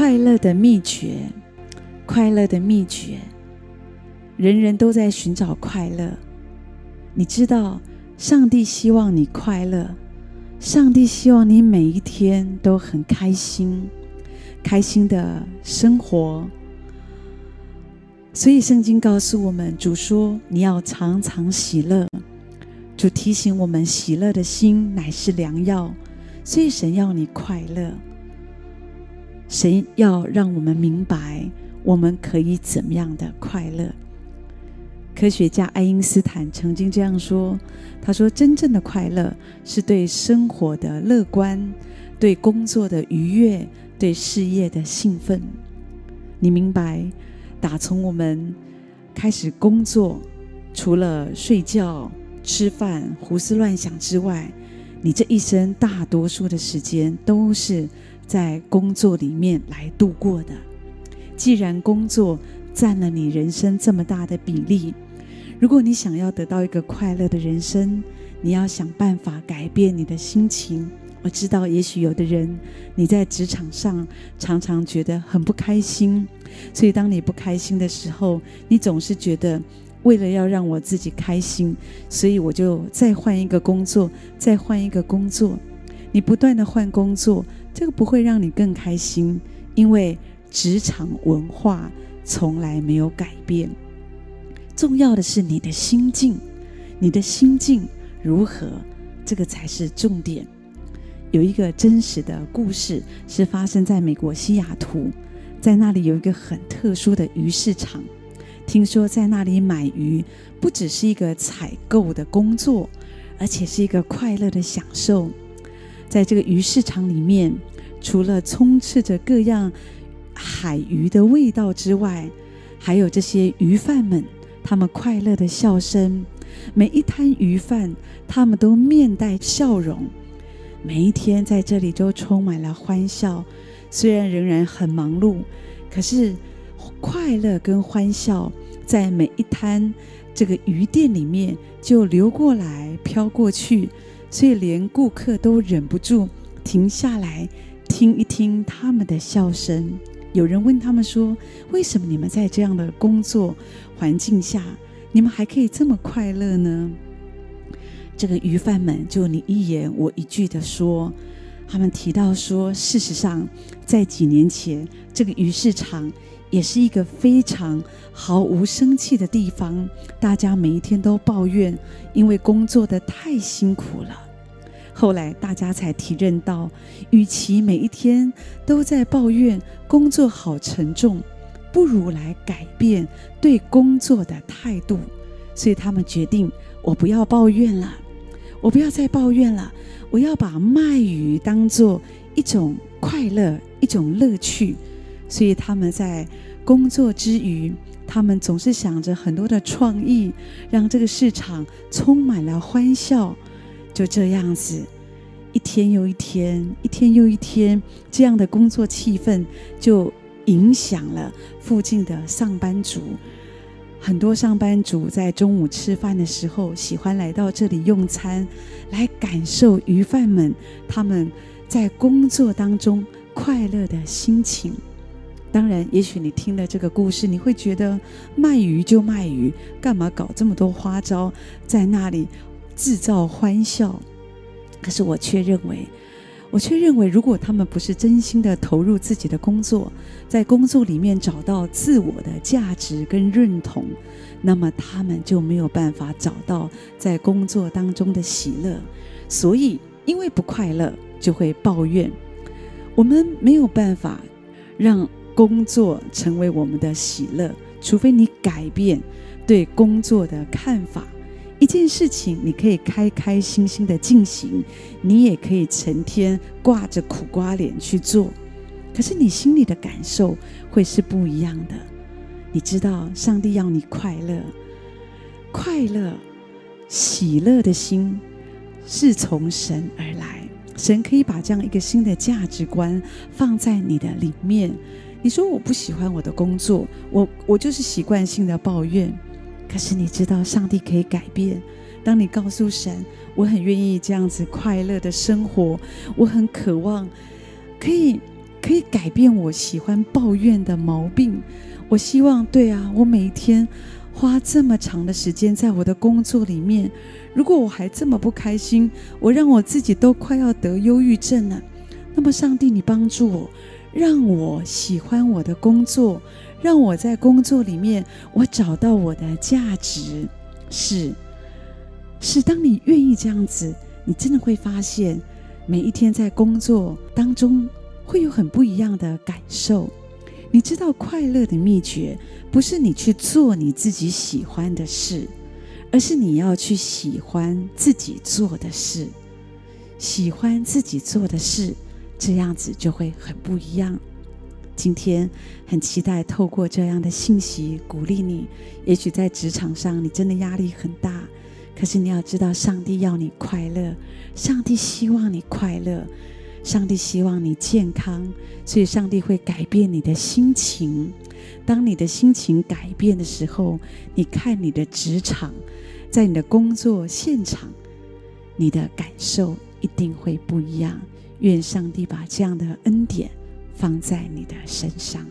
快乐的秘诀，快乐的秘诀，人人都在寻找快乐。你知道，上帝希望你快乐，上帝希望你每一天都很开心，开心的生活。所以圣经告诉我们，主说你要常常喜乐。主提醒我们，喜乐的心乃是良药。所以神要你快乐，神要让我们明白，我们可以怎么样的快乐。科学家爱因斯坦曾经这样说：“他说，真正的快乐是对生活的乐观，对工作的愉悦，对事业的兴奋。你明白，打从我们开始工作，除了睡觉、吃饭、胡思乱想之外，你这一生大多数的时间都是在工作里面来度过的。既然工作占了你人生这么大的比例，如果你想要得到一个快乐的人生，你要想办法改变你的心情。我知道，也许有的人你在职场上常常觉得很不开心，所以当你不开心的时候，你总是觉得为了要让我自己开心，所以我就再换一个工作，再换一个工作。你不断的换工作，这个不会让你更开心，因为职场文化从来没有改变。重要的是你的心境，你的心境如何，这个才是重点。有一个真实的故事是发生在美国西雅图，在那里有一个很特殊的鱼市场。听说在那里买鱼不只是一个采购的工作，而且是一个快乐的享受。在这个鱼市场里面，除了充斥着各样海鱼的味道之外，还有这些鱼贩们。他们快乐的笑声，每一摊鱼贩，他们都面带笑容，每一天在这里都充满了欢笑。虽然仍然很忙碌，可是快乐跟欢笑在每一摊这个鱼店里面就流过来、飘过去，所以连顾客都忍不住停下来听一听他们的笑声。有人问他们说：“为什么你们在这样的工作环境下，你们还可以这么快乐呢？”这个鱼贩们就你一言我一句的说，他们提到说，事实上，在几年前，这个鱼市场也是一个非常毫无生气的地方，大家每一天都抱怨，因为工作得太辛苦了。后来大家才体认到，与其每一天都在抱怨工作好沉重，不如来改变对工作的态度。所以他们决定，我不要抱怨了，我不要再抱怨了，我要把卖鱼当做一种快乐，一种乐趣。所以他们在工作之余，他们总是想着很多的创意，让这个市场充满了欢笑。就这样子，一天又一天，一天又一天，这样的工作气氛就影响了附近的上班族。很多上班族在中午吃饭的时候，喜欢来到这里用餐，来感受鱼贩们他们在工作当中快乐的心情。当然，也许你听了这个故事，你会觉得卖鱼就卖鱼，干嘛搞这么多花招在那里？制造欢笑，可是我却认为，我却认为，如果他们不是真心的投入自己的工作，在工作里面找到自我的价值跟认同，那么他们就没有办法找到在工作当中的喜乐。所以，因为不快乐，就会抱怨。我们没有办法让工作成为我们的喜乐，除非你改变对工作的看法。一件事情，你可以开开心心的进行，你也可以成天挂着苦瓜脸去做，可是你心里的感受会是不一样的。你知道，上帝要你快乐，快乐、喜乐的心是从神而来，神可以把这样一个新的价值观放在你的里面。你说我不喜欢我的工作，我我就是习惯性的抱怨。可是你知道，上帝可以改变。当你告诉神：“我很愿意这样子快乐的生活，我很渴望可以可以改变我喜欢抱怨的毛病。我希望，对啊，我每一天花这么长的时间在我的工作里面，如果我还这么不开心，我让我自己都快要得忧郁症了。那么，上帝，你帮助我，让我喜欢我的工作，让我在工作里面，我找到我的价值。是，是，当你愿意这样子，你真的会发现，每一天在工作当中会有很不一样的感受。你知道，快乐的秘诀不是你去做你自己喜欢的事，而是你要去喜欢自己做的事，喜欢自己做的事。这样子就会很不一样。今天很期待透过这样的信息鼓励你。也许在职场上你真的压力很大，可是你要知道，上帝要你快乐，上帝希望你快乐，上帝希望你健康，所以上帝会改变你的心情。当你的心情改变的时候，你看你的职场，在你的工作现场，你的感受一定会不一样。愿上帝把这样的恩典放在你的身上。